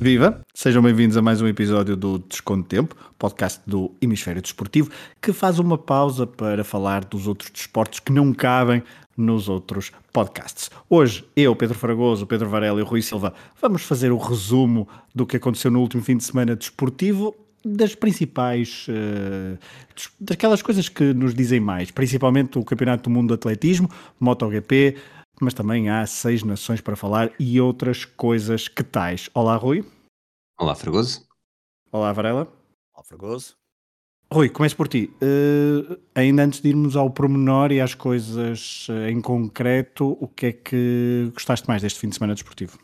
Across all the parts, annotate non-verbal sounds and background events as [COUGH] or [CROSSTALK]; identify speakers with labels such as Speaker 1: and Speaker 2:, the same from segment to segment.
Speaker 1: Viva! Sejam bem-vindos a mais um episódio do Desconto Tempo, podcast do Hemisfério Desportivo, que faz uma pausa para falar dos outros desportos que não cabem nos outros podcasts. Hoje, eu, Pedro Fragoso, Pedro Varela e Rui Silva vamos fazer o resumo do que aconteceu no último fim de semana desportivo das principais, uh, daquelas coisas que nos dizem mais, principalmente o Campeonato do Mundo de Atletismo, MotoGP, mas também há seis nações para falar e outras coisas que tais. Olá, Rui.
Speaker 2: Olá, Fragoso.
Speaker 1: Olá, Varela.
Speaker 3: Olá, Fragoso.
Speaker 1: Rui, começo por ti. Uh, ainda antes de irmos ao pormenor e às coisas uh, em concreto, o que é que gostaste mais deste fim de semana desportivo?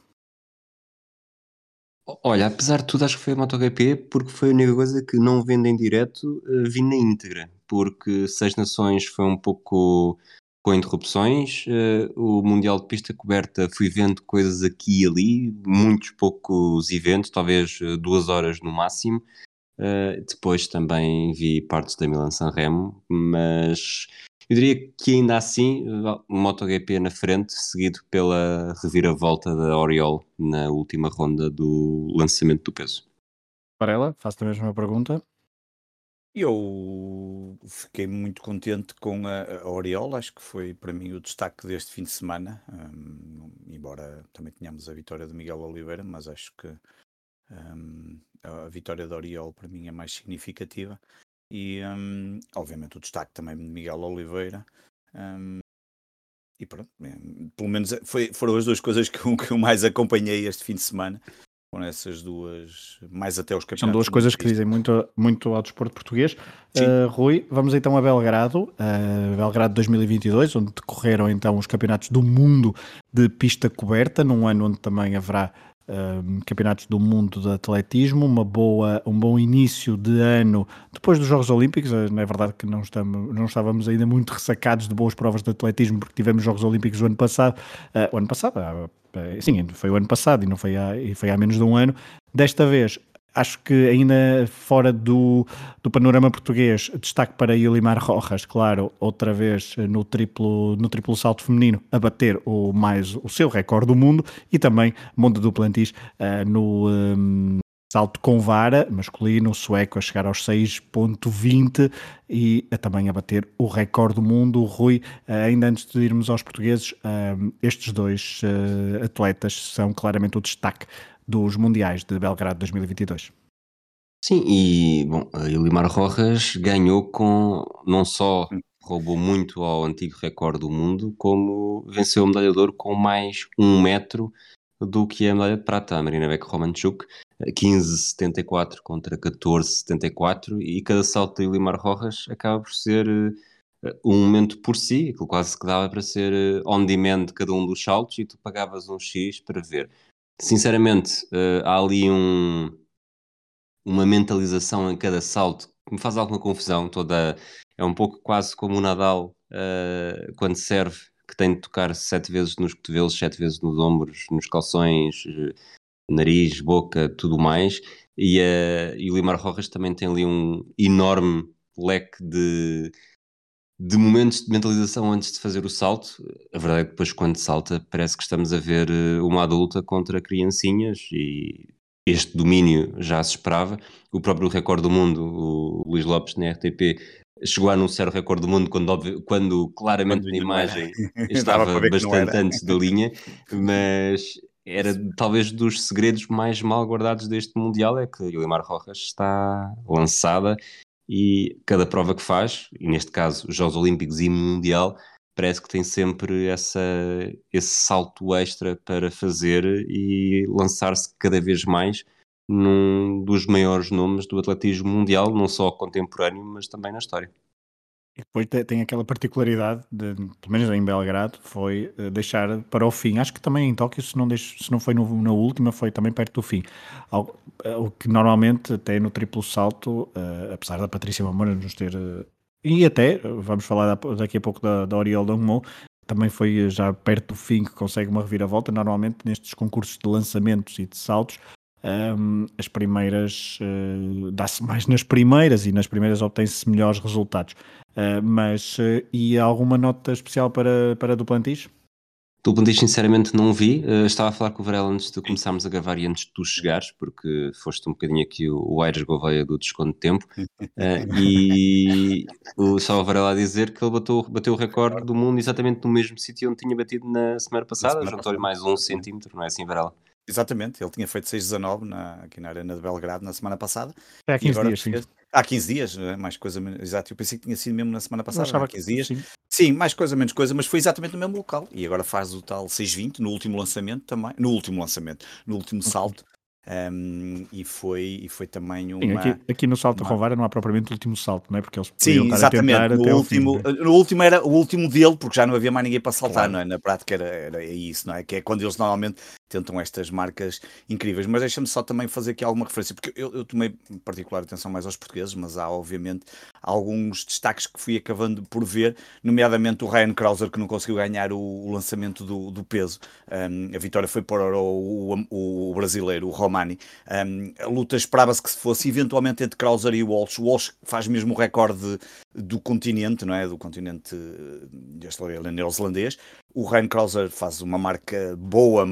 Speaker 2: Olha, apesar de tudo, acho que foi a MotoGP, porque foi a única coisa que não vendo em direto, uh, vi na íntegra, porque Seis Nações foi um pouco com interrupções. Uh, o Mundial de Pista Coberta fui vendo coisas aqui e ali, muitos poucos eventos, talvez uh, duas horas no máximo. Uh, depois também vi partes da Milan San Remo, mas eu diria que ainda assim, MotoGP na frente, seguido pela reviravolta da Oriol na última ronda do lançamento do peso.
Speaker 1: Para ela, faço a mesma pergunta.
Speaker 3: Eu fiquei muito contente com a, a Oriol, acho que foi para mim o destaque deste fim de semana, um, embora também tenhamos a vitória de Miguel Oliveira, mas acho que um, a vitória da Oriol para mim é mais significativa. E um, obviamente o destaque também de Miguel Oliveira. e pronto, é, pelo menos foi, foram as duas coisas que que eu mais acompanhei este fim de semana foram essas duas, mais até os campeonatos.
Speaker 1: São duas coisas que dizem muito, muito ao desporto português. Uh, Rui, vamos então a Belgrado, uh, Belgrado 2022, onde decorreram então os campeonatos do mundo de pista coberta, num ano onde também haverá uh, campeonatos do mundo de atletismo, uma boa, um bom início de ano depois dos Jogos Olímpicos. Não é verdade que não, estamos, não estávamos ainda muito ressacados de boas provas de atletismo, porque tivemos Jogos Olímpicos o ano passado, o ano passado, sim, foi o ano passado e não foi há, foi há menos de um ano. Desta vez, acho que ainda fora do, do panorama português, destaque para Yulimar Rojas, claro, outra vez no triplo, no triplo salto feminino, a bater o, mais, o seu recorde do mundo, e também Monde Duplantis uh, no, um, salto com vara masculino, sueco, a chegar aos 6.20 e a, também a bater o recorde do mundo. Rui, eh, ainda antes de irmos aos portugueses, eh, estes dois eh, atletas são claramente o destaque dos Mundiais de Belgrado 2022.
Speaker 2: Sim, e bom, a Elimar Rojas ganhou com não só roubou muito ao antigo recorde do mundo, como venceu o medalha de ouro com mais um metro do que a medalha de prata, a Marina Beck Romanchuk, 15,74 contra 14,74 e cada salto de Limar Rojas acaba por ser uh, um momento por si, aquilo quase que dava para ser uh, on demand cada um dos saltos e tu pagavas um X para ver. Sinceramente, uh, há ali um, uma mentalização em cada salto que me faz alguma confusão. Toda, é um pouco quase como o Nadal quando serve, que tem de tocar sete vezes nos cotovelos, sete vezes nos ombros, nos calções, nariz, boca, tudo mais. E, uh, e o Limar Rojas também tem ali um enorme leque de, de momentos de mentalização antes de fazer o salto. A verdade é que depois, quando salta, parece que estamos a ver eh, uma adulta contra criancinhas e este domínio já se esperava. O próprio recorde do mundo, o Luís Lopes, na RTP, chegou a anunciar o recorde do mundo quando, quando claramente na imagem [LAUGHS] estava bastante antes da linha, [LAUGHS] mas era talvez dos segredos mais mal guardados deste Mundial é que Yulimar Rojas está lançada e cada prova que faz, e neste caso os Jogos Olímpicos e Mundial, parece que tem sempre essa, esse salto extra para fazer e lançar-se cada vez mais num dos maiores nomes do atletismo mundial, não só contemporâneo, mas também na história.
Speaker 1: E depois tem aquela particularidade, de, pelo menos em Belgrado, foi uh, deixar para o fim. Acho que também em Tóquio, se não, deixo, se não foi na última, foi também perto do fim. Uh, o que normalmente, até no triplo salto, uh, apesar da Patrícia Mamona nos ter. e até, vamos falar daqui a pouco da, da Oriol Dongmo, também foi já perto do fim que consegue uma reviravolta. Normalmente, nestes concursos de lançamentos e de saltos, um, as primeiras uh, dá-se mais nas primeiras e nas primeiras obtém-se melhores resultados. Uh, mas uh, e alguma nota especial para, para Duplantis?
Speaker 2: Vista, sinceramente, não vi. Uh, estava a falar com o Varela antes de começarmos a gravar e antes de tu chegares, porque foste um bocadinho aqui o, o Aires Gouveia do desconto de tempo. [LAUGHS] E o Salva Varela a dizer que ele bateu, bateu o recorde do mundo exatamente no mesmo sítio onde tinha batido na semana passada. Juntou-lhe mais um centímetro, não é assim, Varela?
Speaker 3: Exatamente, ele tinha feito 6,19 na, aqui na Arena de Belgrado na semana passada.
Speaker 1: É há 15 dias, sim.
Speaker 3: Há 15 dias, é? mais coisa, exato. Eu pensei que tinha sido mesmo na semana passada, há 15 dias. Sim. sim. mais coisa, menos coisa, mas foi exatamente no mesmo local. E agora faz o tal 6,20 no último lançamento também. No último lançamento, no último salto. Um, e, foi, e foi também uma. Sim,
Speaker 1: aqui, aqui, no salto uma... Rovara não há propriamente o último salto, não é? Porque eles
Speaker 3: Sim, exatamente. No último, fim, no último era o último dele, porque já não havia mais ninguém para saltar, claro. não é? Na prática era, era isso, não é? Que é quando eles normalmente tentam estas marcas incríveis. Mas deixa-me só também fazer aqui alguma referência, porque eu, eu tomei particular atenção mais aos portugueses, mas há obviamente alguns destaques que fui acabando por ver, nomeadamente o Ryan Krauser, que não conseguiu ganhar o, o lançamento do, do peso. Um, a vitória foi para o, o, o brasileiro, o Romani. Um, a luta esperava-se que fosse eventualmente entre Krauser e Walsh. Walsh faz mesmo o recorde do continente, não é? Do continente desta neozelandês. O Ryan Krauser faz uma marca boa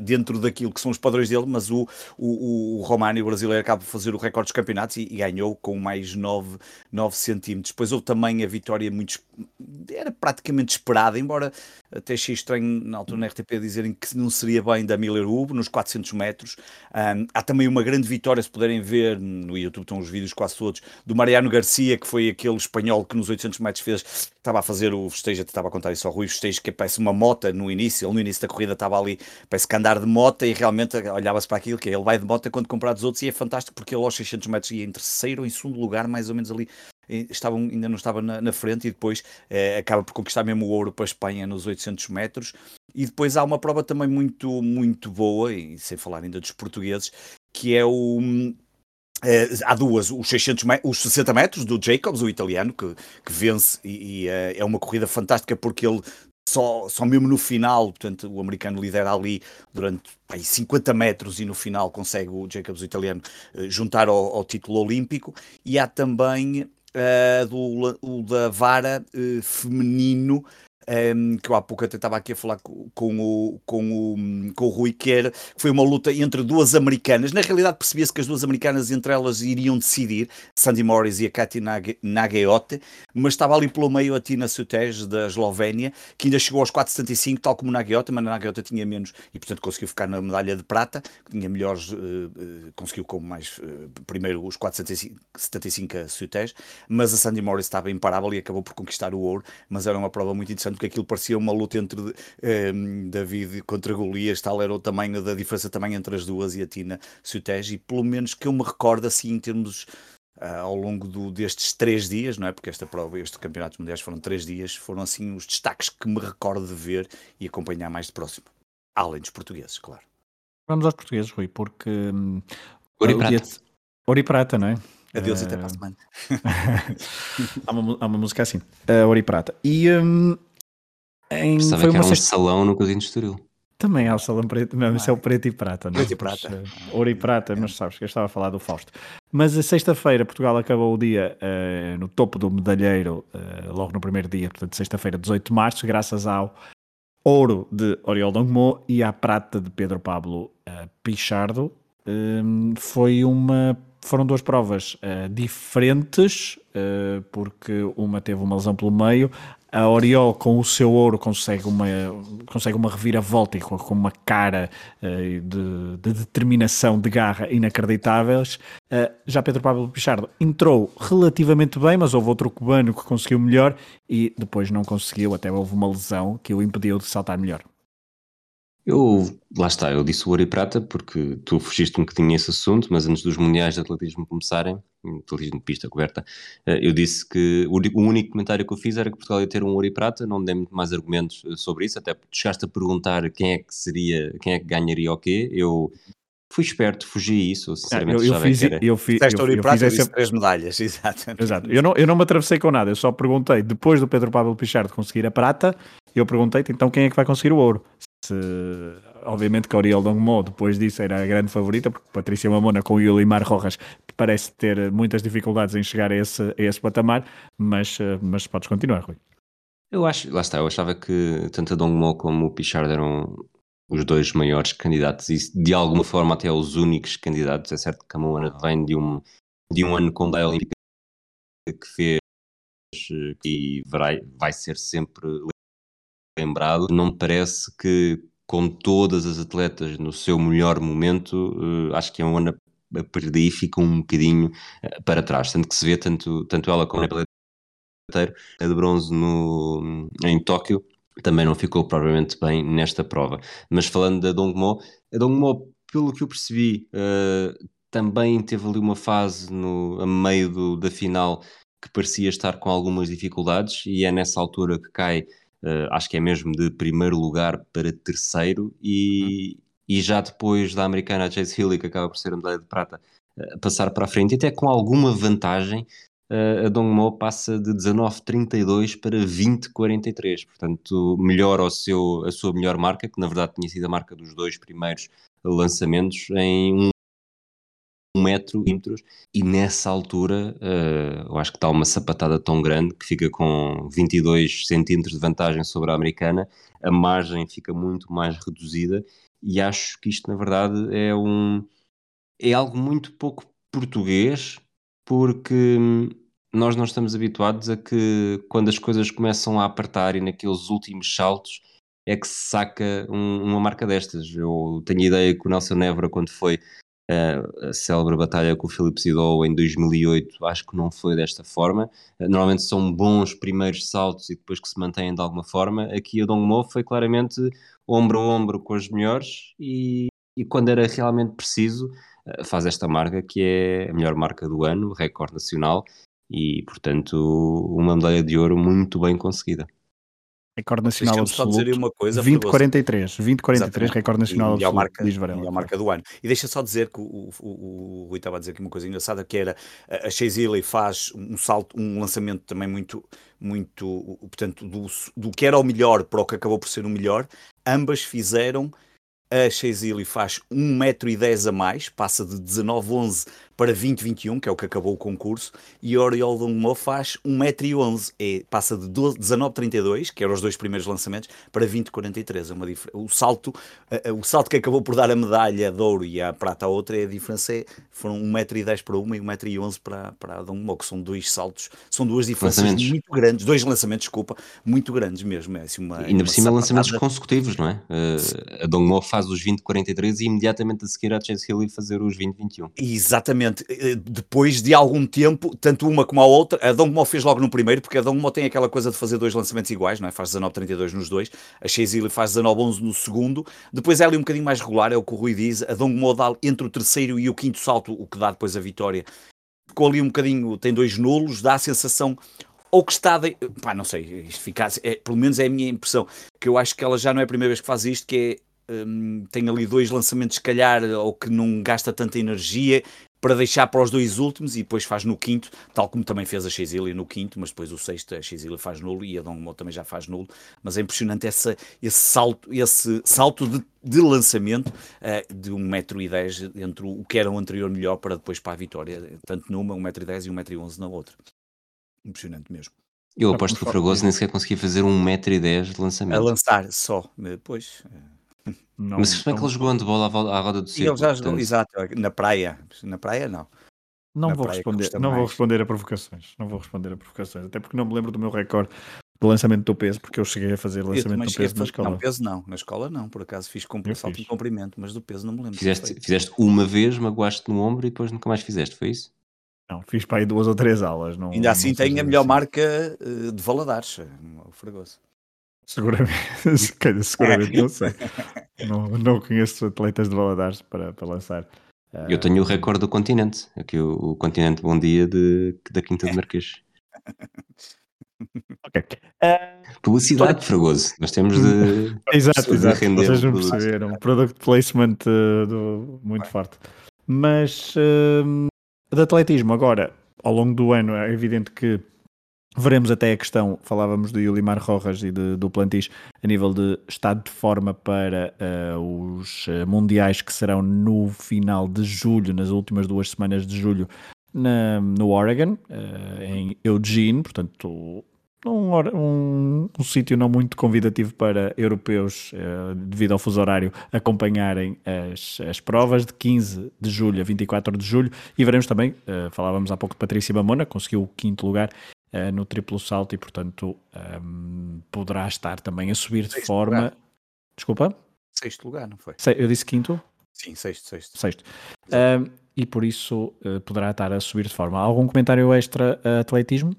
Speaker 3: dentro daquilo que são os padrões dele, mas o, o, o Romani, o brasileiro, acaba de fazer o recorde dos campeonatos e, e ganhou com mais 9, 9 centímetros. Depois houve também a vitória muito. era praticamente esperada, embora até achei estranho na altura na RTP dizerem que não seria bem da Miller Ubo, nos 400 metros. Um, há também uma grande vitória, se puderem ver, no YouTube estão os vídeos quase todos, do Mariano Garcia, que foi aquele espanhol que nos 800 metros fez, estava a fazer o festejo, estava a contar isso ao Rui, o festejo que parece uma mota no início, ele no início da corrida estava ali, parece que andar de mota e realmente olhava-se para aquilo, que é, ele vai de mota quando comprar dos outros e é fantástico porque ele aos 600 metros ia em terceiro ou em segundo lugar, mais ou menos ali estavam, ainda não estava na, na frente e depois eh, acaba por conquistar mesmo o ouro para a Espanha nos 800 metros. E depois há uma prova também muito, muito boa, e sem falar ainda dos portugueses, que é o. Eh, há duas, os, 600 os 60 metros do Jacobs, o italiano, que, que vence, e, e eh, é uma corrida fantástica porque ele só, só mesmo no final, portanto, o americano lidera ali durante aí, 50 metros e no final consegue o Jacobs, o italiano, juntar ao, ao título olímpico. E há também uh, do, o da vara uh, feminino um, que eu há pouco até estava aqui a falar com, o, com, o, com o Rui, que era, foi uma luta entre duas americanas. Na realidade, percebia-se que as duas americanas entre elas iriam decidir, Sandy Morris e a Katy Nageote, mas estava ali pelo meio a Tina Sutej, da Eslovénia, que ainda chegou aos 4,75, tal como Nageote, mas a Nageote tinha menos e, portanto, conseguiu ficar na medalha de prata, tinha melhores, uh, uh, conseguiu como mais, uh, primeiro os 4,75 a Sutej, mas a Sandy Morris estava imparável e acabou por conquistar o ouro, mas era uma prova muito interessante porque aquilo parecia uma luta entre um, ehm, David contra Golias, tal era o tamanho da diferença também entre as duas e a Tina Sutej, e pelo menos que eu me recordo assim em termos uh, ao longo do, destes três dias, não é? Porque esta prova, este campeonato mundiais foram três dias, foram assim os destaques que me recordo de ver e acompanhar mais de próximo. Além dos portugueses, claro.
Speaker 1: Vamos aos portugueses, Rui, porque um,
Speaker 2: Ouro e Prata. De...
Speaker 1: Ouro e Prata, não é?
Speaker 3: Adeus uh... até para a semana. [LAUGHS]
Speaker 1: há, uma, há uma música assim, uh, Ouro e Prata. E um,
Speaker 2: em, Pensava foi que era um sexta... salão no Casino de Estoril.
Speaker 1: Também há o salão preto, não, isso é o preto e prata, não
Speaker 3: é? Preto e prata.
Speaker 1: Mas, uh, ouro e prata, mas sabes que eu estava a falar do Fausto. Mas a sexta-feira, Portugal acabou o dia uh, no topo do medalheiro, uh, logo no primeiro dia, portanto, sexta-feira, 18 de março, graças ao ouro de Oriol Dongmo e à prata de Pedro Pablo Pichardo. Ehm, foi uma foram duas provas uh, diferentes, uh, porque uma teve uma lesão pelo meio, a Oriol com o seu ouro consegue uma, consegue uma reviravolta e com, uma cara uh, de, de, determinação, de garra inacreditáveis. Uh, já Pedro Pablo Pichardo entrou relativamente bem, mas houve outro cubano que conseguiu melhor e depois não conseguiu, até houve uma lesão que o impediu de saltar melhor.
Speaker 2: Eu, lá está, eu disse ouro e prata porque tu fugiste um bocadinho esse assunto, mas antes dos mundiais de atletismo começarem, atletismo de pista coberta, eh, eu disse que o único comentário que eu fiz era que Portugal ia ter um ouro e prata, não dei muito mais argumentos eh, sobre isso, até porque chegaste a perguntar quem é que seria, quem é que ganharia o quê, eu fui esperto, fugi isso, sinceramente
Speaker 1: ah, eu, eu fiz,
Speaker 3: que era.
Speaker 1: Eu fiz, eu,
Speaker 3: ouro e prata, essa... três medalhas, [LAUGHS] exato.
Speaker 1: Exato, eu não, eu não me atravessei com nada, eu só perguntei, depois do Pedro Pablo Pichardo conseguir a prata, eu perguntei-te então quem é que vai conseguir o ouro se, obviamente que Oriol Dongmo depois disso era a grande favorita, porque Patrícia Mamona com o Yulimar Rojas parece ter muitas dificuldades em chegar a esse, a esse patamar, mas, mas podes continuar, Rui.
Speaker 2: Eu acho, lá está, eu achava que tanto a Dongmo como o Pichard eram os dois maiores candidatos e de alguma forma até os únicos candidatos. É certo que a Moana vem de um, de um ano com a que fez e vai, vai ser sempre lembrado. Não me parece que com todas as atletas no seu melhor momento, uh, acho que é um ano a perder e fica um bocadinho uh, para trás. Tanto que se vê tanto, tanto ela como a a de bronze no, em Tóquio, também não ficou provavelmente bem nesta prova. Mas falando da Dongmo, a Dongmo, pelo que eu percebi, uh, também teve ali uma fase no, a meio do, da final que parecia estar com algumas dificuldades e é nessa altura que cai, uh, acho que é mesmo de primeiro lugar para terceiro e, e já depois da americana Chase Healy, que acaba por ser a medalha de prata, uh, passar para a frente, e até com alguma vantagem, uh, a Dongmo passa de 19,32 para 20,43, portanto melhor ao seu, a sua melhor marca, que na verdade tinha sido a marca dos dois primeiros lançamentos, em um um metro e nessa altura uh, eu acho que está uma sapatada tão grande que fica com 22 centímetros de vantagem sobre a americana, a margem fica muito mais reduzida e acho que isto na verdade é um é algo muito pouco português porque nós não estamos habituados a que quando as coisas começam a apertar e naqueles últimos saltos é que se saca um, uma marca destas. Eu tenho ideia que o Nelson Nevra, quando foi a célebre batalha com o Filipe Sidol em 2008, acho que não foi desta forma. Normalmente são bons primeiros saltos e depois que se mantêm de alguma forma. Aqui a Dongmo foi claramente ombro a ombro com os melhores e, e quando era realmente preciso, eh, faz esta marca que é a melhor marca do ano, recorde nacional e, portanto, uma medalha de ouro muito bem conseguida.
Speaker 1: Recorde nacional absoluto. Só dizer uma coisa, 2043, 2043, recorde nacional
Speaker 3: e, absoluto. Marca, e a marca do ano. E deixa só dizer que o, o, o, Rui estava a dizer aqui uma coisa engraçada, que era a Chase faz um salto, um lançamento também muito, muito, portanto, do, do que era o melhor para o que acabou por ser o melhor, ambas fizeram a Chase faz 1,10m a mais, passa de 19,11 para 2021, que é o que acabou o concurso, e Oriol Longmo faz 1,11m, é, passa de 19,32, que eram os dois primeiros lançamentos, para 20,43. É uma o, salto, o salto que acabou por dar a medalha de ouro e a prata a outra, é a diferença é, foram 1,10m para uma e 1,11m para, para a Longmo, que são dois saltos, são duas diferenças muito grandes, dois lançamentos, desculpa, muito grandes mesmo. É, assim, uma,
Speaker 2: Ainda por cima lançamentos consecutivos, não é? Uh, a Dongmo faz os 20,43 e imediatamente a seguir a Chase Hill fazer os 20,21.
Speaker 3: Exatamente Exatamente. Eh, depois de algum tempo, tanto uma como a outra, a Dongmo fez logo no primeiro, porque a Dongmo tem aquela coisa de fazer dois lançamentos iguais, não é? Faz 19,32 nos dois, a Shazili faz 19,11 no segundo. Depois ela é um bocadinho mais regular, é o que o Rui diz. A Dongmo dá entre o terceiro e o quinto salto, o que dá depois a vitória. Ficou ali um bocadinho, tem dois nulos, dá a sensação ou que está, de, pá, não sei, isto fica, é, pelo menos é a minha impressão, que eu acho que ela já não é a primeira vez que faz isto, que é um, tem ali dois lançamentos, se calhar, ou que não gasta tanta energia para deixar para os dois últimos e depois faz no quinto, tal como também fez a Xilly no quinto, mas depois o sexto a Xilly faz nulo e a Dongmo também já faz nulo, mas é impressionante essa, esse salto, esse salto de, de lançamento uh, de 1,10m entre o que era o anterior melhor para depois para a vitória, tanto numa 1,10m e 1,11m na outra. Impressionante mesmo.
Speaker 2: Eu aposto que o Fragoso nem sequer conseguia fazer 1,10m de lançamento.
Speaker 3: A lançar só, depois. Uh,
Speaker 2: não, Mas como é que ele jogou handball à, à roda do
Speaker 3: círculo? Ele já jogou, exato, na praia. Na praia, não.
Speaker 1: Não na vou responder, não vou responder a provocações. Não vou responder a provocações, até porque não me lembro do meu recorde de lançamento do peso, porque eu cheguei a fazer lançamento do peso na escola.
Speaker 3: Não, peso não, na escola não, por acaso fiz com salto de comprimento, mas do peso não me lembro.
Speaker 2: Fizeste, fizeste uma vez, magoaste no ombro e depois nunca mais fizeste, foi isso?
Speaker 1: Não, fiz para aí duas ou três aulas. Não,
Speaker 3: Ainda assim tenho a melhor assim. marca eh, de Valadares, eh, o Fragoso.
Speaker 1: Seguramente, [LAUGHS] seguramente não sei. Não, não conheço atletas de Valadares para, para lançar.
Speaker 2: Eu tenho o recorde do continente, aqui o, o continente Bom Dia de, da Quinta de Marquês. [LAUGHS] ok. Uh, Publicidade. Fragoso. Nós temos de. [LAUGHS]
Speaker 1: exato, exato. Vocês não perceberam. Product placement uh, do, muito forte. Mas uh, de atletismo, agora, ao longo do ano, é evidente que Veremos até a questão, falávamos do Yulimar Rojas e de, do Plantis, a nível de estado de forma para uh, os eh, mundiais que serão no final de julho, nas últimas duas semanas de julho, na, no Oregon, uh, em Eugene, portanto um, um, um sítio não muito convidativo para europeus, uh, devido ao fuso horário, acompanharem as, as provas de 15 de julho a 24 de julho. E veremos também, falávamos há pouco de Patrícia Mamona, conseguiu o quinto lugar uh, no triplo salto e, portanto, um, poderá estar também a subir de sexto forma. Lugar. Desculpa?
Speaker 3: Sexto lugar, não foi?
Speaker 1: Eu disse quinto?
Speaker 3: Sim, sexto, sexto.
Speaker 1: Sexto. e por isso poderá estar a subir de forma. Algum comentário extra a atletismo?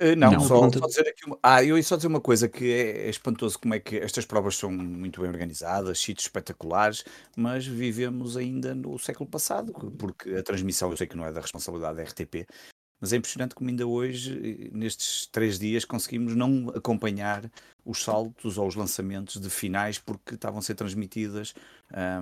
Speaker 3: Uh, não, não, só, só dizer aqui uma, ah, eu ia só dizer uma coisa que é, é, espantoso como é que estas provas são muito bem organizadas, sítios espetaculares, mas vivemos ainda no século passado, porque a transmissão eu sei que não é da responsabilidade da RTP, mas é impressionante como ainda hoje, nestes três dias, conseguimos não acompanhar os saltos ou os lançamentos de finais porque estavam a ser transmitidas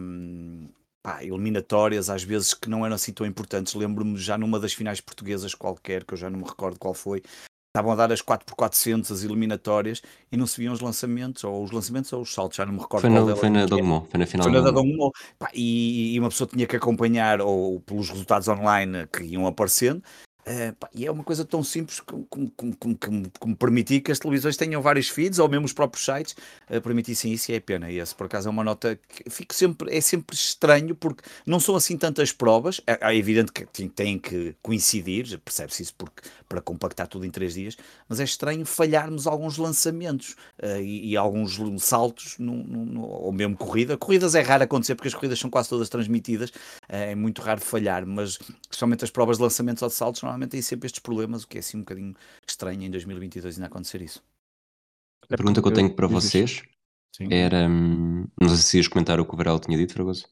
Speaker 3: um, pá, eliminatórias, às vezes que não eram assim tão importantes. Lembro-me já numa das finais portuguesas qualquer, que eu já não me recordo qual foi, estavam a dar as 4x400, as eliminatórias, e não se viam os lançamentos, ou os lançamentos ou os saltos, já não me recordo.
Speaker 2: Foi, no, foi na Dongmo, foi na final
Speaker 3: foi na da Dongmo. E, e uma pessoa tinha que acompanhar ou pelos resultados online que iam aparecendo, Uh, pá, e é uma coisa tão simples como, permitir que as televisões tenham vários feeds ou mesmo os próprios sites uh, permitissem isso e é pena. E essa por acaso é uma nota que fico sempre, é sempre estranho porque não são assim tantas provas. É, é evidente que têm que coincidir, percebe-se isso porque, para compactar tudo em três dias, mas é estranho falharmos alguns lançamentos uh, e, e, alguns saltos, ou mesmo corrida. Corridas é raro acontecer porque as corridas são quase todas transmitidas, é muito raro falhar, mas somente as provas de lançamentos ou de saltos normalmente têm sempre estes problemas, o que é assim um bocadinho estranho em 2022 ainda acontecer isso.
Speaker 2: A pergunta que eu tenho para vocês Sim. era, hum, não sei se ias comentar o que o Varela tinha dito, Fragoso.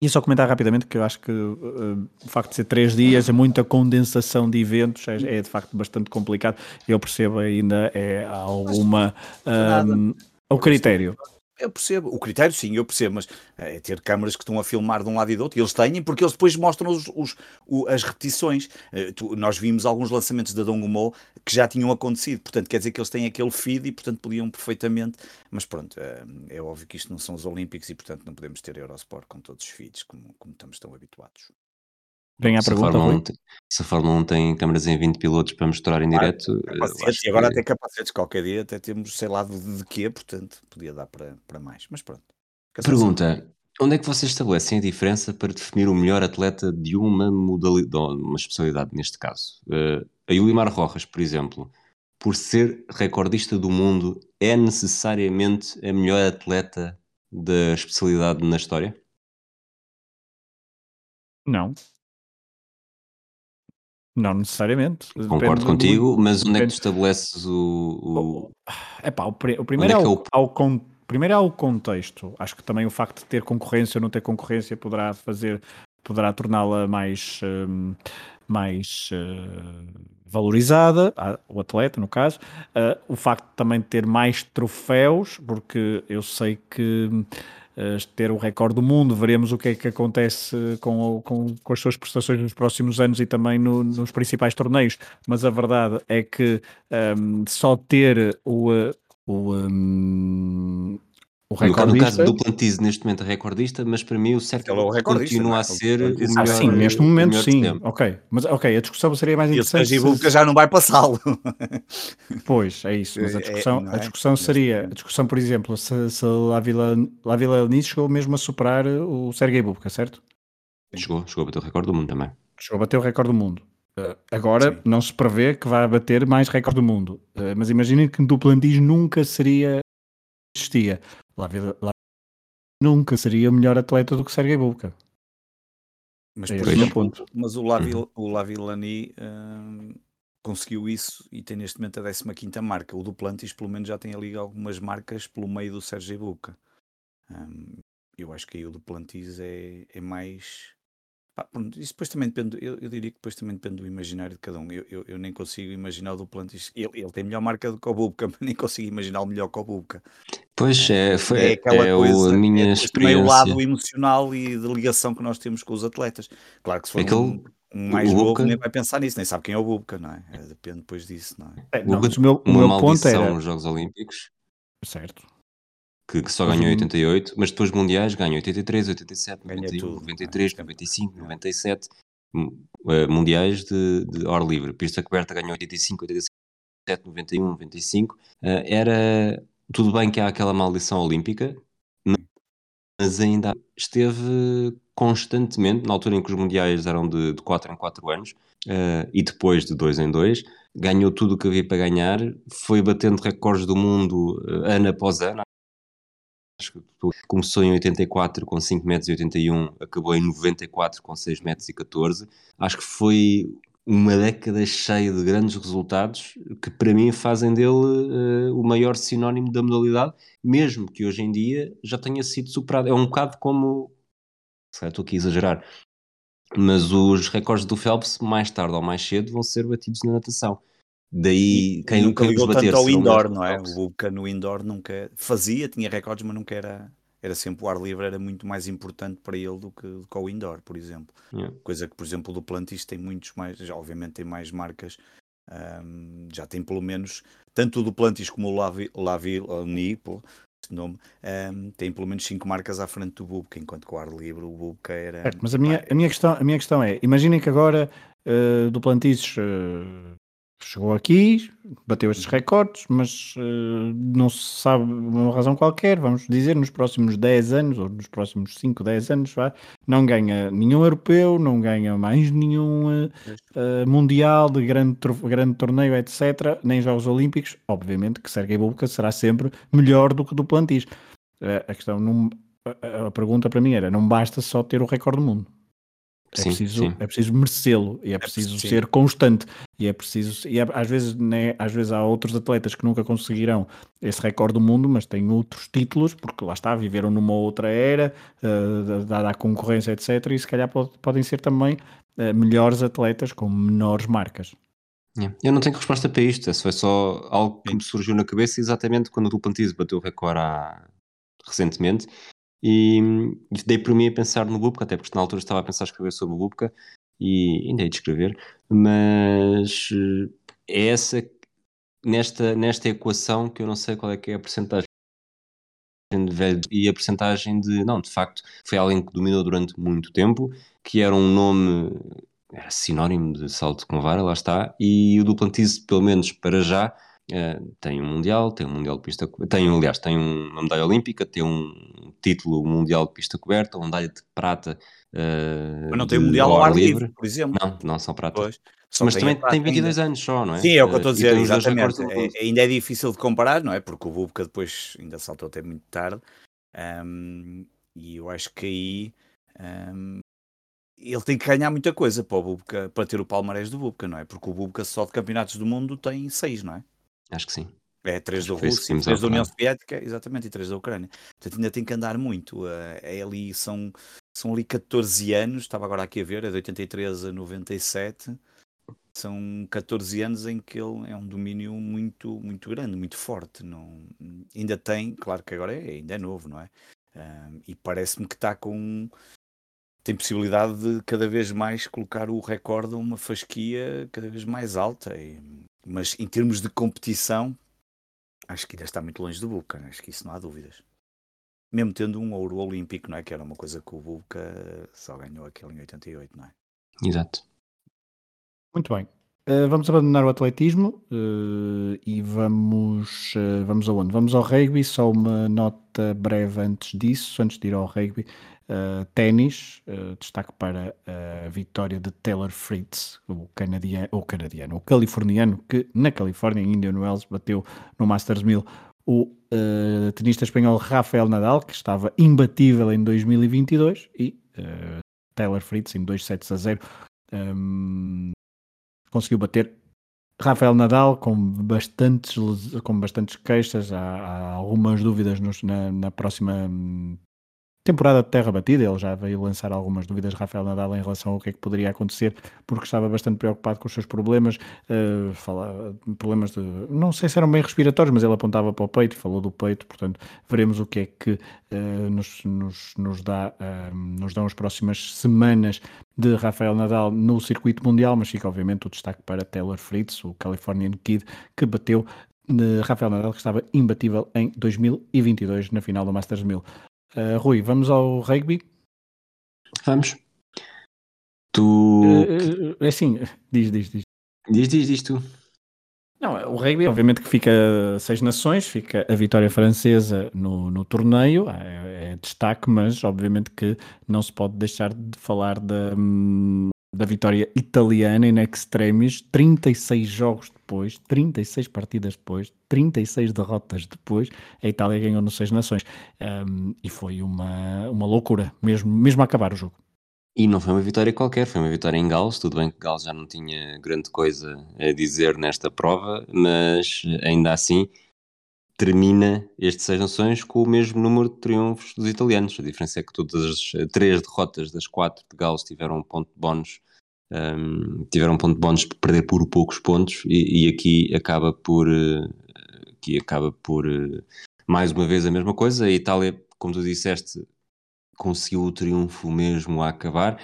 Speaker 1: E só comentar rapidamente que eu acho que uh, o facto de ser três dias, é muita condensação de eventos, é, é, de facto bastante complicado. Eu percebo ainda é alguma. Um, o critério.
Speaker 3: Eu percebo, o critério sim, eu percebo, mas é ter câmaras que estão a filmar de um lado e do outro, e eles têm, porque eles depois mostram os, os, as repetições. Uh, tu, nós vimos alguns lançamentos da Dongmo que já tinham acontecido, portanto quer dizer que eles têm aquele feed e portanto podiam perfeitamente, mas pronto, uh, é óbvio que isto não são os Olímpicos e portanto não podemos ter Eurosport com todos os feeds como, como estamos tão habituados.
Speaker 1: Vem a pergunta,
Speaker 2: Fórmula 1, se a Fórmula 1 tem câmaras em 20 pilotos para mostrar em direto.
Speaker 3: e agora que... até capacetes, qualquer dia até temos, sei lá, de, de quê, portanto, podia dar para, para mais, mas pronto.
Speaker 2: Pergunta: onde é que vocês estabelecem a diferença para definir o melhor atleta de uma modalidade, uma especialidade neste caso? Uh, a Yulimar Rojas, por exemplo, por ser recordista do mundo, é necessariamente a melhor atleta da especialidade na história?
Speaker 1: Não. Não necessariamente.
Speaker 2: Concordo contigo, do... mas onde é que tu estabeleces o.
Speaker 1: o... Epá, o, o primeiro é, é, o, é. Ao primeiro é o contexto. Acho que também o facto de ter concorrência ou não ter concorrência poderá fazer, poderá torná-la mais, um, mais uh, valorizada, o atleta no caso. Uh, o facto também de ter mais troféus, porque eu sei que ter o recorde do mundo, veremos o que é que acontece com, com, com as suas prestações nos próximos anos e também no, nos principais torneios, mas a verdade é que um, só ter o, o, um,
Speaker 2: o recordista... No caso do Plantiz, neste momento é recordista, mas para mim o certo é continua é? a ser o melhor. Ah,
Speaker 1: sim, neste momento sim, ok. Mas ok, a discussão seria mais interessante.
Speaker 3: E o se... já não vai passá-lo. [LAUGHS]
Speaker 1: Pois, é isso, mas a é, discussão, é, a discussão seria, a discussão, por exemplo, se, se a Vila, a Vila Eunice chegou mesmo a superar o Sergei Bubka, certo?
Speaker 2: Chegou, chegou a bater o recorde do mundo também.
Speaker 1: Chegou a bater o recorde do mundo. Uh, agora Sim. não se prevê que vai bater mais recorde do mundo. Uh, mas imaginem que Duplantis nunca seria existia. Lá, lá nunca seria melhor atleta do que Sergei Bubka.
Speaker 3: Mas, é por exemplo, ponto. mas o, Lavi, uhum. o Lavilani hum, conseguiu isso e tem neste momento a 15 marca. O Duplantis, pelo menos, já tem ali algumas marcas pelo meio do Sergei Bubka. Hum, eu acho que aí o Duplantis é, é mais Pá, isso depois também depende, eu, eu, diria que depois também depende do imaginário de cada um. Eu, eu, eu nem consigo imaginar o Duplantis. Ele, ele tem melhor marca do que o Bubka, [LAUGHS] mas nem consigo imaginar o melhor que o Bubka.
Speaker 2: Pois é, foi é, aquela é coisa, a minha é, experiência.
Speaker 3: o lado emocional e de ligação que nós temos com os atletas. Claro que se for Aquele, um, um mais novo, Bubka, nem vai pensar nisso, nem sabe quem é o Bubka, não é? é depende depois disso, não é?
Speaker 2: é não, o meu, o meu ponto era... nos Jogos Olímpicos.
Speaker 1: Certo
Speaker 2: que, que só ganhou em 88, mas depois mundiais ganhou 83, 87, 91, 93, 95, 97, mundiais de, de hora livre. Pista coberta ganhou 85, 86, 91, 95, era tudo bem que há aquela maldição olímpica, mas ainda esteve constantemente, na altura em que os mundiais eram de, de 4 em 4 anos, uh, e depois de 2 em 2, ganhou tudo o que havia para ganhar, foi batendo recordes do mundo uh, ano após ano. Acho que começou em 84 com 5 metros e 81, acabou em 94 com 6 metros e 14. Acho que foi uma década cheia de grandes resultados que para mim fazem dele uh, o maior sinónimo da modalidade, mesmo que hoje em dia já tenha sido superado. É um bocado como. Estou aqui a exagerar, mas os recordes do Phelps, mais tarde ou mais cedo, vão ser batidos na natação. Daí quem
Speaker 3: nunca ligou tanto ao indoor, não é? O Buca no indoor nunca fazia, tinha recordes, mas nunca era era sempre o ar livre era muito mais importante para ele do que, do que o indoor, por exemplo. Yeah. Coisa que, por exemplo, o Duplantis tem muitos mais, já, obviamente tem mais marcas, um, já tem pelo menos, tanto o Duplantis como o Lavi, Lavi Nipo, nome, um, tem pelo menos 5 marcas à frente do Bubka, enquanto que o ar livre, o Bubka era.
Speaker 1: mas a minha, a, minha questão, a minha questão é: imaginem que agora uh, Duplantis uh, chegou aqui, bateu estes recordes, mas uh, não se sabe uma razão qualquer, vamos dizer, nos próximos 10 anos, ou nos próximos 5, 10 anos, vá, não ganha nenhum europeu, não ganha mais nenhum uh, uh, mundial de grande, grande torneio, etc., nem Jogos Olímpicos, obviamente que Sergei Bubka será sempre melhor do que do Plantis. a questão, não, a, a pergunta para mim era, não basta só ter o recorde do mundo. É sim, preciso, sim. É preciso merecê-lo e é, é preciso sim. ser constante e é preciso e é, às vezes né, às vezes há outros atletas que nunca conseguirão esse recorde do mundo mas têm outros títulos porque lá está viveram numa outra era uh, dada a concorrência etc e se calhar pode, podem ser também uh, melhores atletas com menores marcas
Speaker 2: eu não tenho resposta para isto, esse foi só algo que me surgiu na cabeça exatamente quando o Duplantis bateu o recorde há... recentemente e, e dei por mim a pensar no Bubka, até porque na altura estava a pensar escrever sobre o Bubka e ainda hei de escrever, mas eh, é essa nesta, nesta equação que eu não sei qual é que é a porcentagem de velho e a porcentagem de não, de facto, foi alguém que dominou durante muito tempo, que era um nome era sinónimo de salto com vara, lá está, e o Duplantis, pelo menos para já, Uh, tem um Mundial, tem um Mundial de pista tem, aliás, tem uma medalha olímpica, tem um título mundial de pista coberta, uma medalha de prata. Uh,
Speaker 3: Mas não tem um Mundial ao ar livre, por exemplo.
Speaker 2: Não, não são prata. Pois. Mas também tem 22 ainda. anos só, não é?
Speaker 3: Sim, é o que eu estou a dizer, exatamente. É, ainda é difícil de comparar, não é? Porque o Bubka depois ainda saltou até muito tarde. Um, e eu acho que aí um, ele tem que ganhar muita coisa para, o Bubka, para ter o palmarés do Bubka, não é? Porque o Bubka só de campeonatos do mundo tem 6, não é?
Speaker 2: Acho que sim.
Speaker 3: É, três da Rússia, três da União Soviética, exatamente, e três da Ucrânia. Portanto, ainda tem que andar muito. É ali, são, são ali 14 anos, estava agora aqui a ver, é de 83 a 97. São 14 anos em que ele é um domínio muito, muito grande, muito forte. Não, ainda tem, claro que agora é, ainda é novo, não é? e parece-me que está com. Tem possibilidade de cada vez mais colocar o recorde a uma fasquia cada vez mais alta. E, mas em termos de competição, acho que ainda está muito longe do Buca, né? acho que isso não há dúvidas. Mesmo tendo um ouro olímpico, não é? Que era uma coisa que o Buca só ganhou aquele em 88, não é?
Speaker 2: Exato.
Speaker 1: Muito bem. Uh, vamos abandonar o atletismo uh, e vamos, uh, vamos aonde? Vamos ao rugby, só uma nota breve antes disso, antes de ir ao rugby. Uh, ténis, uh, destaque para a vitória de Taylor Fritz, o canadiano, canadiano, o californiano, que na Califórnia, em Indian Wells, bateu no Masters 1000 o uh, tenista espanhol Rafael Nadal, que estava imbatível em 2022, e uh, Taylor Fritz em 2 sets a 0 um, conseguiu bater Rafael Nadal com bastantes, com bastantes queixas, há, há algumas dúvidas nos, na, na, próxima temporada de terra batida, ele já veio lançar algumas dúvidas, Rafael Nadal, em relação ao que é que poderia acontecer, porque estava bastante preocupado com os seus problemas, uh, fala, problemas de, não sei se eram bem respiratórios, mas ele apontava para o peito, falou do peito, portanto, veremos o que é que uh, nos, nos, nos, dá, uh, nos dão as próximas semanas de Rafael Nadal no circuito mundial, mas fica obviamente o destaque para Taylor Fritz, o Californian Kid, que bateu Rafael Nadal, que estava imbatível em 2022 na final do Masters 1000. Uh, Rui, vamos ao rugby?
Speaker 2: Vamos.
Speaker 1: Tu. Uh, assim, [LAUGHS] diz, diz, diz.
Speaker 2: Diz, diz, diz tu.
Speaker 1: Não, o rugby, obviamente que fica seis nações, fica a vitória francesa no, no torneio, é, é, destaque, mas obviamente que não se pode deixar de falar da, da vitória italiana em extremis, 36 jogos depois, 36 partidas depois, 36 derrotas depois, a Itália ganhou no Seis Nações. Um, e foi uma, uma loucura, mesmo, mesmo a acabar o jogo.
Speaker 2: E não foi uma vitória qualquer, foi uma vitória em Gales. Tudo bem que Gales já não tinha grande coisa a dizer nesta prova, mas ainda assim termina este Seis Nações com o mesmo número de triunfos dos italianos. A diferença é que todas as três derrotas das quatro de Gales tiveram um ponto de bónus, um, tiveram um ponto de bónus por perder por poucos pontos e, e aqui acaba por aqui acaba por mais uma vez a mesma coisa. A Itália, como tu disseste, conseguiu o triunfo mesmo a acabar.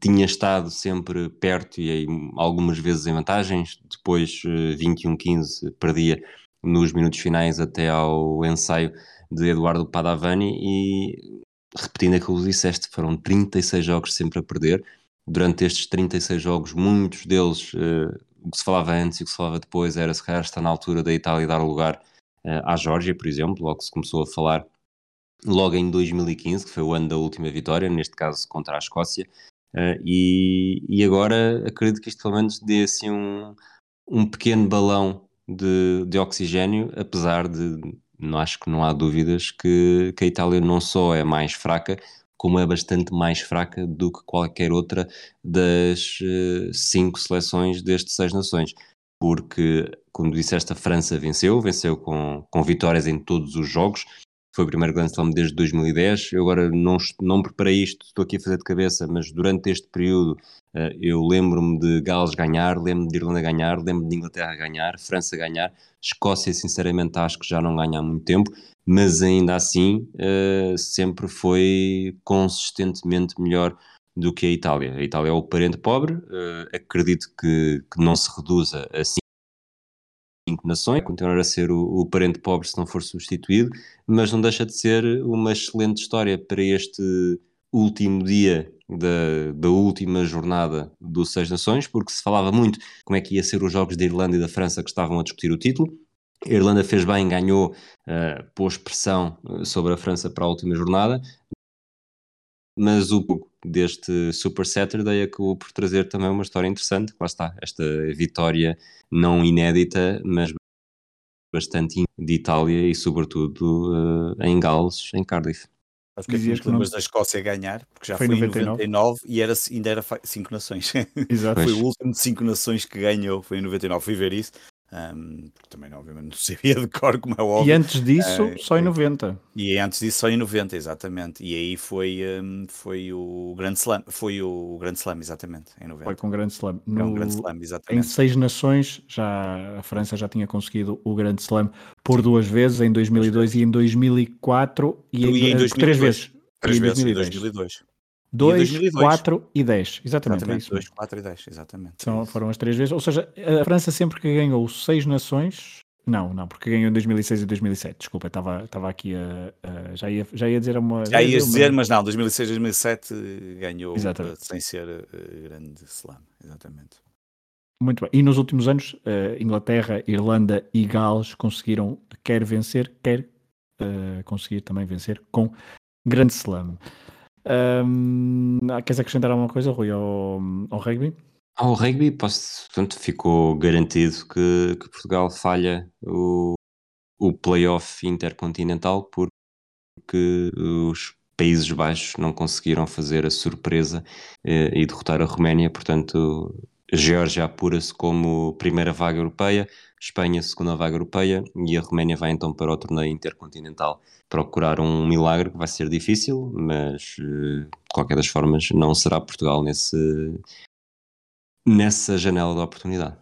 Speaker 2: Tinha estado sempre perto e algumas vezes em vantagens, depois 21-15 eh, perdia nos minutos finais até ao ensaio de Eduardo Padavani e repetindo aquilo que disseste, foram 36 jogos sempre a perder. Durante estes 36 jogos, muitos deles, uh, o que se falava antes e o que se falava depois era se calhar está na altura da Itália dar lugar uh, à Geórgia, por exemplo, logo se começou a falar logo em 2015, que foi o ano da última vitória, neste caso contra a Escócia, uh, e, e agora acredito que isto pelo menos dê assim um, um pequeno balão de, de oxigênio, apesar de não acho que não há dúvidas que, que a Itália não só é mais fraca, como é bastante mais fraca do que qualquer outra das uh, cinco seleções destes seis nações. Porque, como disseste, a França venceu, venceu com, com vitórias em todos os jogos, foi o primeiro Grand Slam desde 2010. Eu agora não, não preparei isto, estou aqui a fazer de cabeça, mas durante este período uh, eu lembro-me de Gales ganhar, lembro-me de Irlanda ganhar, lembro-me de Inglaterra ganhar, França ganhar, Escócia, sinceramente, acho que já não ganha há muito tempo, mas ainda assim uh, sempre foi consistentemente melhor do que a Itália. A Itália é o parente pobre, uh, acredito que, que não se reduza assim cinco nações, continuar a ser o, o, parente pobre se não for substituído, mas não deixa de ser uma excelente história para este último dia da, da última jornada do Seis Nações, porque se falava muito como é que ia ser os jogos da Irlanda e da França que estavam a discutir o título. A Irlanda fez bem, ganhou, uh, pôs pressão eh, sobre a França para a última jornada, mas o deste Super Saturday acabou por trazer também uma história interessante, lá está, esta vitória não inédita, mas bastante de Itália e sobretudo uh, em Gales, em Cardiff.
Speaker 3: Acho que Dizias que lembras da Escócia ganhar, porque já foi, foi em 99, 99 e era, ainda era cinco nações. [LAUGHS] Exato. foi o último de cinco nações que ganhou, foi em 99. Fui ver isso um, porque também, obviamente, não [LAUGHS] sabia de cor, como é óbvio.
Speaker 1: E antes disso, uh, só em 90.
Speaker 3: E antes disso, só em 90, exatamente. E aí foi, um, foi o Grande Slam, foi o Grande Slam, exatamente, em 90.
Speaker 1: Foi com o Grande Slam.
Speaker 3: No, um Grande Slam.
Speaker 1: Em seis nações, já a França já tinha conseguido o Grande Slam por duas vezes, em 2002 e em 2004, e, e em, em 2002, três vezes.
Speaker 3: Três vezes, em 2002.
Speaker 1: 2, 4 e 10. Exatamente.
Speaker 3: exatamente 2, 4 e 10, exatamente.
Speaker 1: São, é foram as três vezes. Ou seja, a França sempre que ganhou seis nações. Não, não, porque ganhou em 2006 e 2007. Desculpa, estava, estava aqui a, a, já, ia, já ia dizer uma.
Speaker 3: Já ias dizer, mas não, 2006 e 2007 ganhou exatamente. sem ser uh, grande slam. Exatamente.
Speaker 1: Muito bem. E nos últimos anos, uh, Inglaterra, Irlanda e Gales conseguiram quer vencer, quer uh, conseguir também vencer com grande slam. Um, queres acrescentar alguma coisa, Rui, ao, ao rugby?
Speaker 2: Ao rugby, posso, portanto, ficou garantido que, que Portugal falha o, o playoff intercontinental porque os Países Baixos não conseguiram fazer a surpresa eh, e derrotar a Roménia, portanto, a Geórgia apura-se como primeira vaga europeia, Espanha segunda vaga europeia e a Roménia vai então para o torneio intercontinental procurar um milagre que vai ser difícil, mas eh, de qualquer das formas não será Portugal nesse, nessa janela de oportunidade.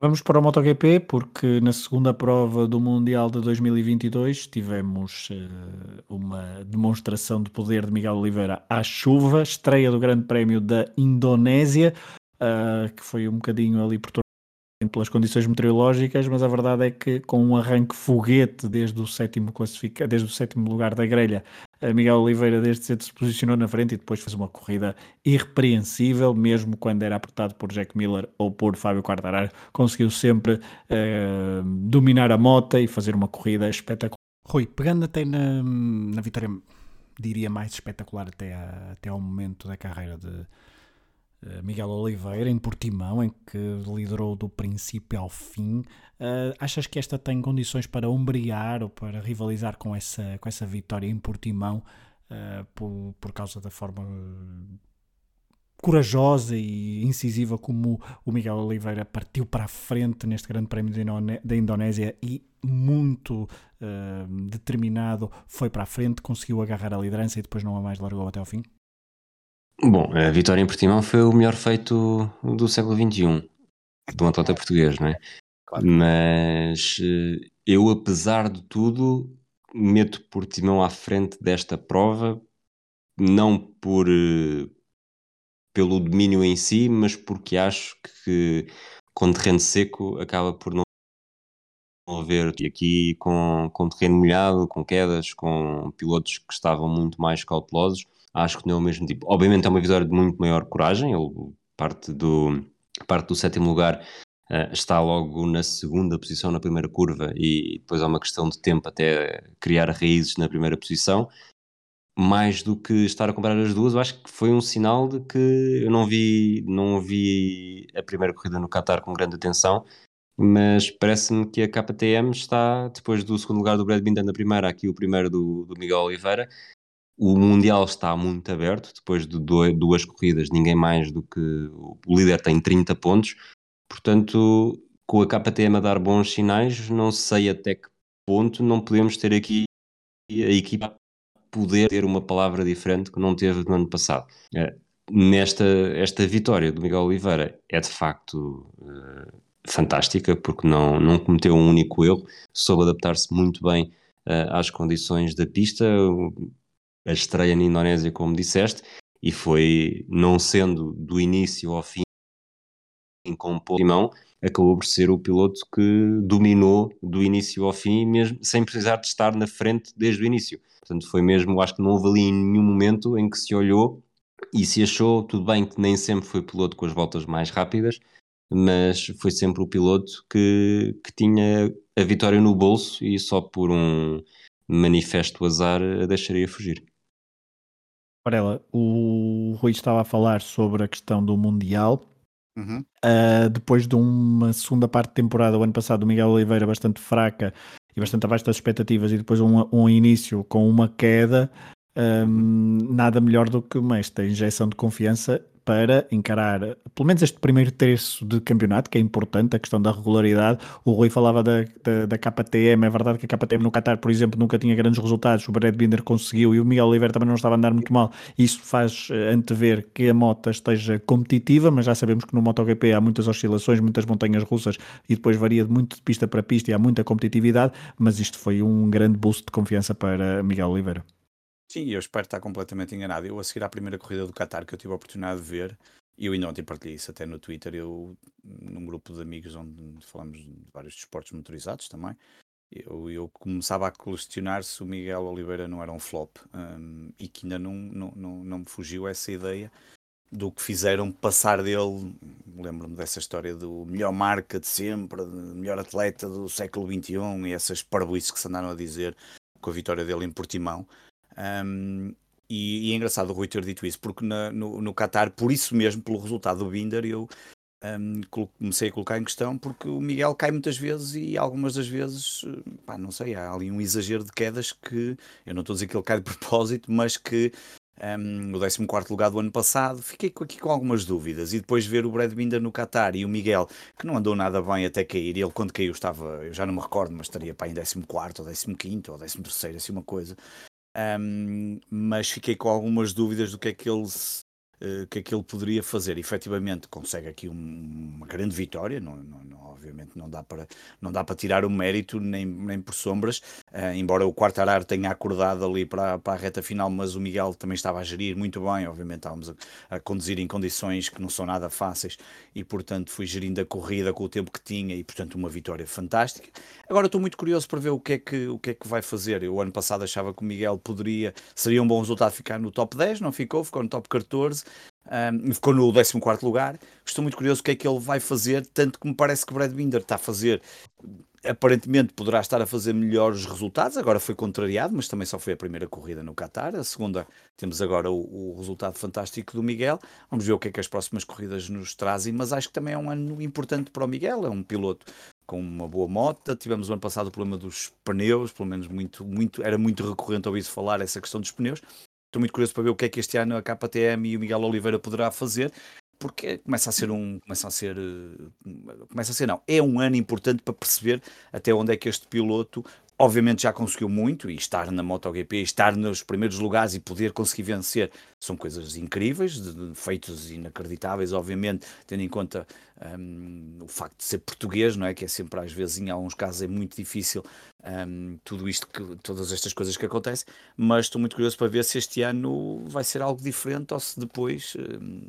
Speaker 1: Vamos para o MotoGP porque na segunda prova do Mundial de 2022 tivemos uh, uma demonstração de poder de Miguel Oliveira à chuva, estreia do Grande Prémio da Indonésia, uh, que foi um bocadinho ali por pelas condições meteorológicas, mas a verdade é que com um arranque foguete desde o sétimo classifica, desde o sétimo lugar da grelha Miguel Oliveira desde cedo se posicionou na frente e depois fez uma corrida irrepreensível, mesmo quando era apertado por Jack Miller ou por Fábio Quartararo, conseguiu sempre uh, dominar a moto e fazer uma corrida espetacular. Rui, pegando até na, na vitória, diria mais espetacular até, a, até ao momento da carreira de Miguel Oliveira em Portimão, em que liderou do princípio ao fim. Uh, achas que esta tem condições para ombrear ou para rivalizar com essa, com essa vitória em Portimão uh, por, por causa da forma corajosa e incisiva como o Miguel Oliveira partiu para a frente neste Grande Prémio da Indonésia e muito uh, determinado foi para a frente, conseguiu agarrar a liderança e depois não a mais largou até ao fim?
Speaker 2: Bom, a vitória em Portimão foi o melhor feito do século XXI, de um atleta português, não é? Claro. Mas eh, eu, apesar de tudo, meto Portimão à frente desta prova, não por eh, pelo domínio em si, mas porque acho que com terreno seco acaba por não haver e aqui com, com terreno molhado, com quedas, com pilotos que estavam muito mais cautelosos, acho que não é o mesmo tipo. Obviamente é uma vitória de muito maior coragem, ele parte do, parte do sétimo lugar uh, está logo na segunda posição na primeira curva e depois há uma questão de tempo até criar raízes na primeira posição mais do que estar a comparar as duas, eu acho que foi um sinal de que eu não vi, não vi a primeira corrida no Qatar com grande atenção, mas parece-me que a KTM está, depois do segundo lugar do Brad Binder na primeira, aqui o primeiro do, do Miguel Oliveira, o Mundial está muito aberto, depois de duas corridas, ninguém mais do que o líder tem 30 pontos, portanto, com a KTM a dar bons sinais, não sei até que ponto não podemos ter aqui a equipa poder ter uma palavra diferente que não teve no ano passado. Eh, nesta esta vitória do Miguel Oliveira é de facto uh, fantástica porque não, não cometeu um único erro, soube adaptar-se muito bem uh, às condições da pista, a estreia na Indonésia, como disseste, e foi, não sendo do início ao fim com mão, acabou por ser o piloto que dominou do início ao fim, mesmo sem precisar de estar na frente desde o início. Portanto, foi mesmo, acho que não houve ali nenhum momento em que se olhou e se achou, tudo bem que nem sempre foi piloto com as voltas mais rápidas, mas foi sempre o piloto que, que tinha a vitória no bolso e só por um manifesto azar a deixaria fugir.
Speaker 1: Varela, o Rui estava a falar sobre a questão do Mundial. Uhum. Uh, depois de uma segunda parte de temporada, o ano passado, o Miguel Oliveira bastante fraca e bastante abaixo das expectativas, e depois um, um início com uma queda, um, nada melhor do que uma, esta injeção de confiança para encarar pelo menos este primeiro terço de campeonato, que é importante, a questão da regularidade. O Rui falava da, da, da KTM, é verdade que a KTM no Qatar, por exemplo, nunca tinha grandes resultados, o Brad Binder conseguiu e o Miguel Oliveira também não estava a andar muito mal. Isso faz eh, antever que a moto esteja competitiva, mas já sabemos que no MotoGP há muitas oscilações, muitas montanhas russas e depois varia muito de pista para pista e há muita competitividade, mas isto foi um grande boost de confiança para Miguel Oliveira.
Speaker 3: Sim, eu espero estar completamente enganado. Eu, a seguir à primeira corrida do Qatar, que eu tive a oportunidade de ver, e eu ainda ontem partilhei isso até no Twitter, eu, num grupo de amigos onde falamos de vários desportos motorizados também, eu, eu começava a questionar se o Miguel Oliveira não era um flop um, e que ainda não, não, não, não me fugiu essa ideia do que fizeram passar dele. Lembro-me dessa história do melhor marca de sempre, melhor atleta do século XXI e essas parboices que se andaram a dizer com a vitória dele em Portimão. Um, e, e, é engraçado o Rui ter dito isso, porque na, no, no Qatar, por isso mesmo, pelo resultado do Binder, eu um, comecei a colocar em questão, porque o Miguel cai muitas vezes e algumas das vezes, pá, não sei, há ali um exagero de quedas que eu não estou a dizer que ele cai de [LAUGHS] propósito, mas que um, o 14 lugar do ano passado, fiquei aqui com algumas dúvidas. E depois ver o Brad Binder no Qatar e o Miguel, que não andou nada bem até cair, ele quando caiu estava, eu já não me recordo, mas estaria para em 14 ou 15 ou 13, assim uma coisa um, mas fiquei com algumas dúvidas do que é que ele, que é que ele poderia fazer. efetivamente consegue aqui um, uma grande vitória, não, não, não, obviamente não dá, para, não dá para tirar o mérito nem, nem por sombras, Uh, embora o Quartararo tenha acordado ali para, para a reta final, mas o Miguel também estava a gerir muito bem. Obviamente, estávamos a, a, conduzir em condições que não são nada fáceis e, portanto, fui gerindo a corrida com o tempo que tinha e, portanto, uma vitória fantástica. Agora estou muito curioso para ver o que é que, o que, é que vai fazer. Eu, ano passado, achava que o Miguel poderia, seria um bom resultado ficar no top 10, não ficou, ficou no top 14. Um, ficou no 14 lugar. Estou muito curioso o que é que ele vai fazer, tanto que me parece que Brad Binder está a fazer aparentemente poderá estar a fazer melhores resultados. Agora foi contrariado, mas também só foi a primeira corrida no Qatar. A segunda, temos agora o, o, resultado fantástico do Miguel. Vamos ver o que é que as próximas corridas nos trazem. Mas acho que também é um ano importante para o Miguel. É um piloto com uma boa moto. Tivemos o ano passado o problema dos pneus, pelo menos muito, muito, era muito recorrente ouvir-se falar essa questão dos pneus. Estou muito curioso para ver o que é que este ano a KTM e o Miguel Oliveira poderá fazer porque começa a ser um começa a ser eh, começa a ser não é um ano importante para perceber até onde é que este piloto obviamente já conseguiu muito e estar na MotoGP estar nos primeiros lugares e poder conseguir vencer são coisas incríveis de, feitos inacreditáveis obviamente tendo em conta um, o facto de ser português não é que é sempre às vezes em alguns casos é muito difícil um, tudo isto que todas estas coisas que acontecem mas estou muito curioso para ver se este ano vai ser algo diferente ou se depois um,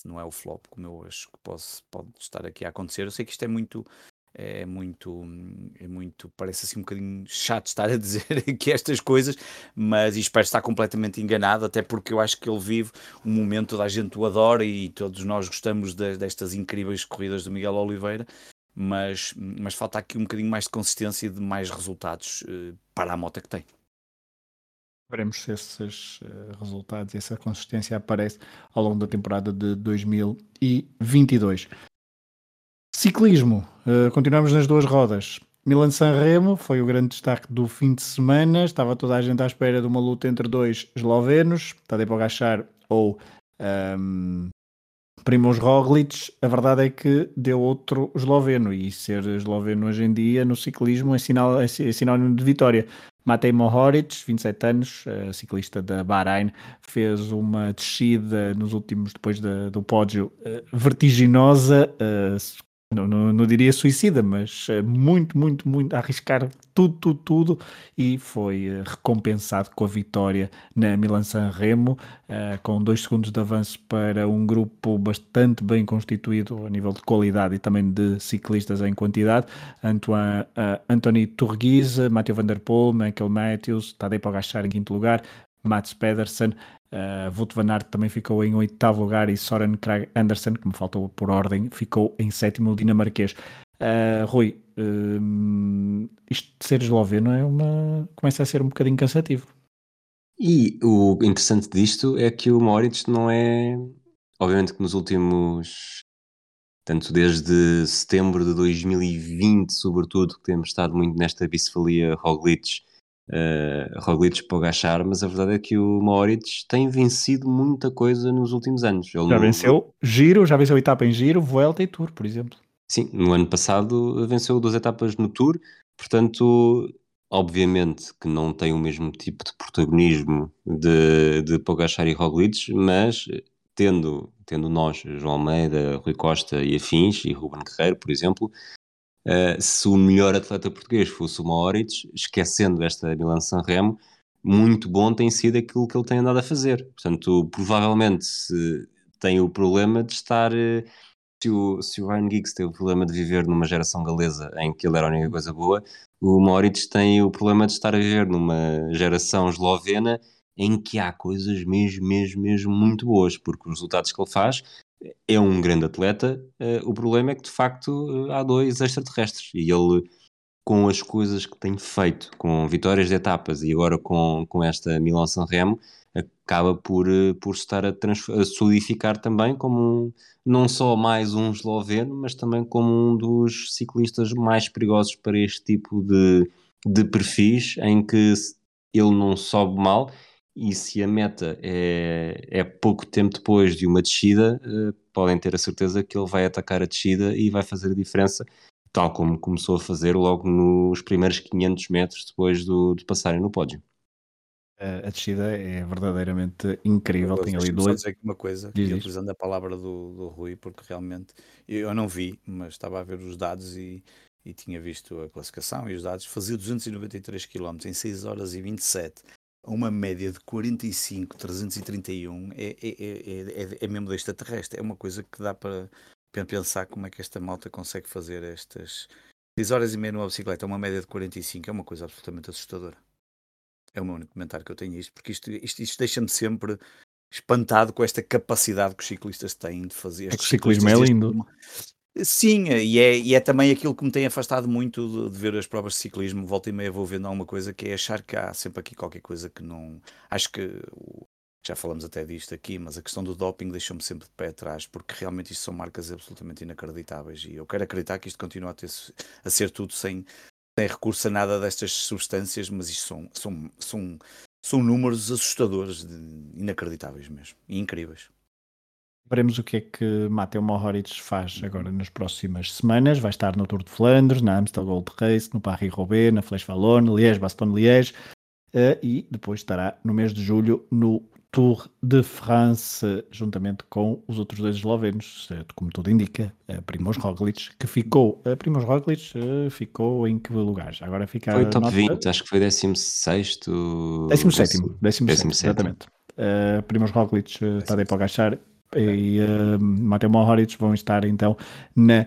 Speaker 3: se não é o flop, como eu acho que posso, pode estar aqui a acontecer. Eu sei que isto é muito, é muito, é muito, parece assim um bocadinho chato estar a [LAUGHS] dizer aqui estas coisas, mas espero estar completamente enganado, até porque eu acho que ele vive um momento da gente o adora e todos nós gostamos de, destas incríveis corridas do Miguel Oliveira, mas, mas falta aqui um bocadinho mais de consistência e de mais resultados uh, para a moto que tem.
Speaker 1: Veremos se esses uh, resultados e essa consistência aparece ao longo da temporada de 2022. Ciclismo, uh, continuamos nas duas rodas. Milan Sanremo foi o grande destaque do fim de semana. Estava toda a gente à espera de uma luta entre dois eslovenos, Tadej Pogacar ou um, ehm, Primoz Roglic. A verdade é que deu outro esloveno e ser esloveno hoje em dia no ciclismo é, sinal, é, é sinónimo de vitória. Matej Mohoric, 27 anos, uh, ciclista da Bahrein, fez uma descida nos últimos, depois de, do pódio, uh, vertiginosa, não, não, não, diria suicida, mas uh, muito, muito, muito arriscar tudo, tudo, tudo e foi uh, recompensado com a vitória na Milan-San Remo, uh, com dois segundos de avanço para um grupo bastante bem constituído a nível de qualidade e também de ciclistas em quantidade. Antoine, Anthony Turguiz, Mathieu Van Der Poel, Michael Matthews, Tadej Pogacar em quinto lugar, Mats Pedersen, Uh, Wout van Aert também ficou em oitavo lugar e Soren Krag Andersen, que me faltou por ordem, ficou em sétimo dinamarquês. Uh, Rui, uh, isto de ser esloveno é uma... começa a ser um bocadinho cansativo.
Speaker 2: E o interessante disto é que o Moritz não é. Obviamente que nos últimos. Tanto desde setembro de 2020, sobretudo, que temos estado muito nesta bicefalia Roglic uh, Roglic Pogachar, mas a verdade é que o Moritz tem vencido muita coisa nos últimos anos.
Speaker 1: Ele já no... venceu Giro, já venceu etapa em Giro, Vuelta e Tour, por exemplo.
Speaker 2: Sim, no ano passado venceu duas etapas no Tour, portanto, obviamente que não tem o mesmo tipo de protagonismo de, de Pogachar e Roglic, mas tendo, tendo nós, João Almeida, Rui Costa e afins, e Ruben Guerreiro, por exemplo, Uh, se o melhor atleta português fosse o Moritz, esquecendo esta Milan San Remo, muito bom tem sido aquilo que ele tem andado a fazer. Portanto, provavelmente tem o problema de estar. Eh, se o, se o Ryan Giggs teve o problema de viver numa geração galesa em que ele era a única coisa boa, o Moritz tem o problema de estar a viver numa geração eslovena em que há coisas mesmo, mesmo, mesmo muito boas, porque os resultados que ele faz é um grande atleta. Uh, o problema é que de facto uh, há dois extraterrestres e ele, com as coisas que tem feito, com vitórias de etapas e agora com, com esta Milan San Remo, acaba por, uh, por estar a, a, solidificar também como um, não só mais um esloveno, mas também como um dos ciclistas mais perigosos para este tipo de, de perfis, em que ele não sobe mal e se a meta é, é pouco tempo depois de uma descida, uh, podem ter a certeza que ele vai atacar a descida e vai fazer a diferença, tal como começou a fazer logo nos primeiros 500 metros depois do, de passarem no pódio.
Speaker 1: A descida é verdadeiramente incrível. Tem ali dois.
Speaker 3: dizer uma coisa, Diz utilizando a palavra do, do Rui, porque realmente eu não vi, mas estava a ver os dados e e tinha visto a classificação e os dados, fazia 293 km em 6 horas e 27, a uma média de 45, 331, é, é, é, é, é mesmo da extraterrestre. É uma coisa que dá para pensar como é que esta malta consegue fazer estas 6 horas e meia numa bicicleta, uma média de 45, é uma coisa absolutamente assustadora. É o meu único comentário que eu tenho isto, porque isto, isto, isto deixa-me sempre espantado com esta capacidade que os ciclistas têm de fazer.
Speaker 1: É que o ciclismo é lindo.
Speaker 3: Sim, e é, e é também aquilo que me tem afastado muito de, de, ver as provas de ciclismo. Volta e meia vou vendo alguma coisa que é achar que há sempre aqui qualquer coisa que não. Acho que já falamos até disto aqui, mas a questão do doping deixou-me sempre de pé atrás, porque realmente isto são marcas absolutamente inacreditáveis. E eu quero acreditar que isto continua a, ter, a ser tudo sem, sem recurso a nada destas substâncias, mas isto são, são, são, são números assustadores, de, inacreditáveis mesmo, e incríveis.
Speaker 1: Veremos o que é que Mateo Mohoric faz agora nas próximas semanas. Vai estar no Tour de Flandres, na Amstel Gold Race, no Paris-Roubaix, na Flèche Wallonne, Liège, Bastogne-Liège uh, e depois estará no mês de julho no Tour de France, juntamente com os outros dois eslovenos, como tudo indica, Primoz Roglic, que ficou, Primoz Roglic uh, ficou em que lugar? Agora fica
Speaker 2: Foi top nota... 20, acho que foi 16
Speaker 1: 17 17 exatamente. Uh, Primoz Roglic para agachar e uh, Mateo Mohoric vão estar então na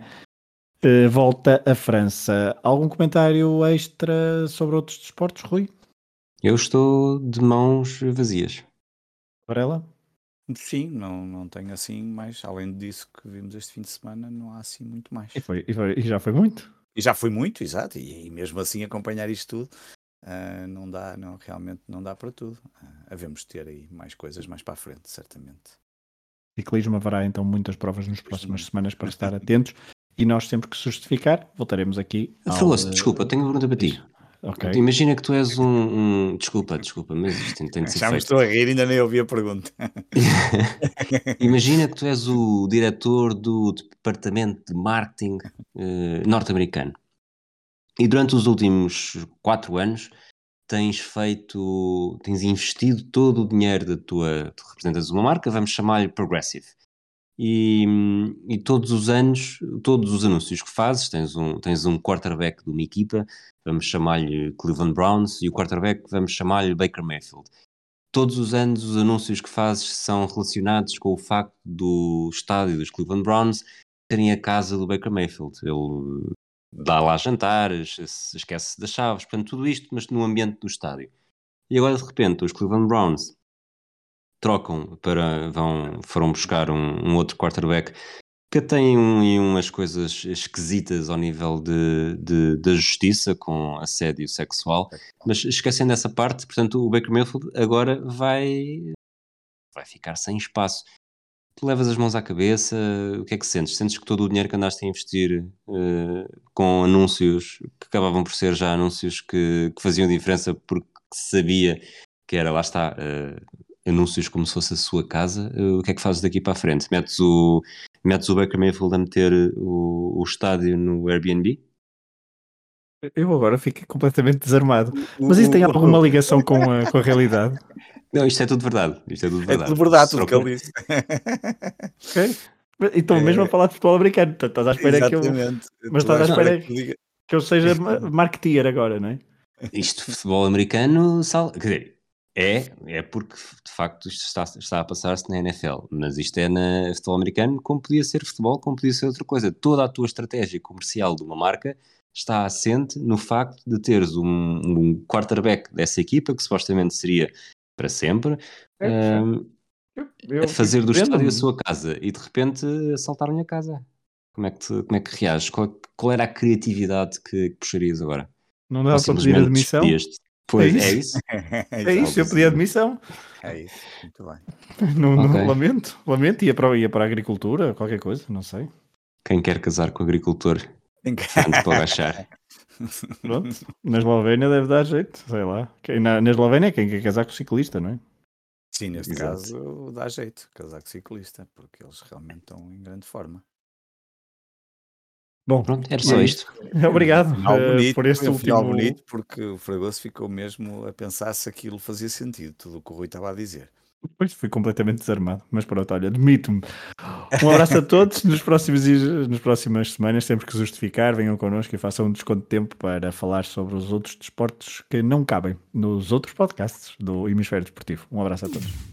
Speaker 1: uh, volta à França. Algum comentário extra sobre outros desportos, Rui?
Speaker 2: Eu estou de mãos vazias.
Speaker 1: Varela?
Speaker 3: Sim, não, não tenho assim mais. Além disso que vimos este fim de semana, não há assim muito mais.
Speaker 1: E, foi, e, foi, e já foi muito?
Speaker 3: E já foi muito, exato. E, e mesmo assim acompanhar isto tudo uh, não dá, não, realmente não dá para tudo. Uh, havemos de ter aí mais coisas mais para a frente, certamente.
Speaker 1: Ciclismo haverá então muitas provas nas próximas semanas para estar atentos e nós sempre que justificar voltaremos aqui.
Speaker 2: Falou-se, desculpa, tenho uma pergunta para ti. Okay. Imagina que tu és um, um, Desculpa, desculpa, mas isto tem, tem de ser
Speaker 3: Já me estou a rir, ainda nem ouvi a pergunta. [LAUGHS] [LAUGHS]
Speaker 2: Imagina que tu és o diretor do departamento de marketing uh, norte-americano e durante os últimos quatro anos tens feito, tens investido todo o dinheiro da tua, tu representas uma marca, vamos chamar-lhe Progressive. E, e, todos os anos, todos os anúncios que fazes, tens um, tens um quarterback de uma equipa, vamos chamar-lhe Cleveland Browns, e o quarterback vamos chamar-lhe Baker Mayfield. Todos os anos os anúncios que fazes são relacionados com o facto do estádio dos Cleveland Browns terem a casa do Baker Mayfield. Ele dá lá jantares, esquece das chaves, portanto, tudo isto, mas no ambiente do estádio. E agora, de repente, os Cleveland Browns trocam para, vão, foram buscar um, um outro quarterback que tem um, umas coisas esquisitas ao nível de, de, da justiça com assédio sexual, mas esquecendo essa parte, portanto, o Baker Mayfield agora vai, vai ficar sem espaço tu levas as mãos à cabeça, o que é que sentes? Sentes que todo o dinheiro que andaste a investir uh, com anúncios que acabavam por ser já anúncios que, que, faziam diferença porque sabia que era, lá está, uh, anúncios como se fosse a sua casa, uh, o que é que fazes daqui para a frente? Metes o, metes o Baker Mayfield a meter o, o estádio no Airbnb?
Speaker 1: Eu agora fico completamente desarmado. Mas isso tem alguma ligação com a, com a realidade? [LAUGHS]
Speaker 2: Não, isto é tudo verdade. Isto é tudo verdade.
Speaker 3: É tudo verdade, tudo que ele disse. [LAUGHS]
Speaker 1: ok. Então, é... mesmo a falar de futebol americano, estás à espera Exatamente. que eu. Mas estás à espera que, que eu seja marketeer agora, não é?
Speaker 2: Isto, futebol americano, sal... quer dizer, é, é porque de facto isto está, está a passar-se na NFL, mas isto é na futebol americano, como podia ser futebol, como podia ser outra coisa. Toda a tua estratégia comercial de uma marca está assente no facto de teres um, um quarterback dessa equipa, que supostamente seria para sempre, é, um, eu, eu, a fazer do estádio a sua casa e de repente assaltaram-lhe a casa. Como é que, te, como é que reages? Qual, qual, era a criatividade que, que puxarias agora?
Speaker 1: Não dá para pedir admissão?
Speaker 2: Pois, é isso?
Speaker 1: É isso, [LAUGHS] é isso eu pedi admissão.
Speaker 3: É isso, muito bem. [LAUGHS]
Speaker 1: Não, okay. não, lamento, lamento, ia para, ia para a agricultura, qualquer coisa, não sei.
Speaker 2: Quem quer casar com o agricultor, antes para agachar. [LAUGHS]
Speaker 1: Pronto, na Eslovénia deve dar jeito, sei lá. Na, na Eslovénia é quem quer casar com o ciclista, não é?
Speaker 3: Sim, neste Exato. caso dá jeito, casar com o ciclista, porque eles realmente estão em grande forma.
Speaker 2: Bom, pronto, era só isto. [LAUGHS]
Speaker 1: Obrigado uh, bonito, por este último.
Speaker 3: bonito, porque o Fragoso ficou mesmo a pensar se aquilo fazia sentido, tudo o que o Rui estava a dizer.
Speaker 1: Pois fui completamente desarmado, mas pronto, olha, admito-me. Um abraço a todos. Nos próximos, nas próximas semanas, sempre que justificar, venham connosco e façam um desconto de tempo para falar sobre os outros desportos que não cabem nos outros podcasts do Hemisfério Desportivo. Um abraço a todos.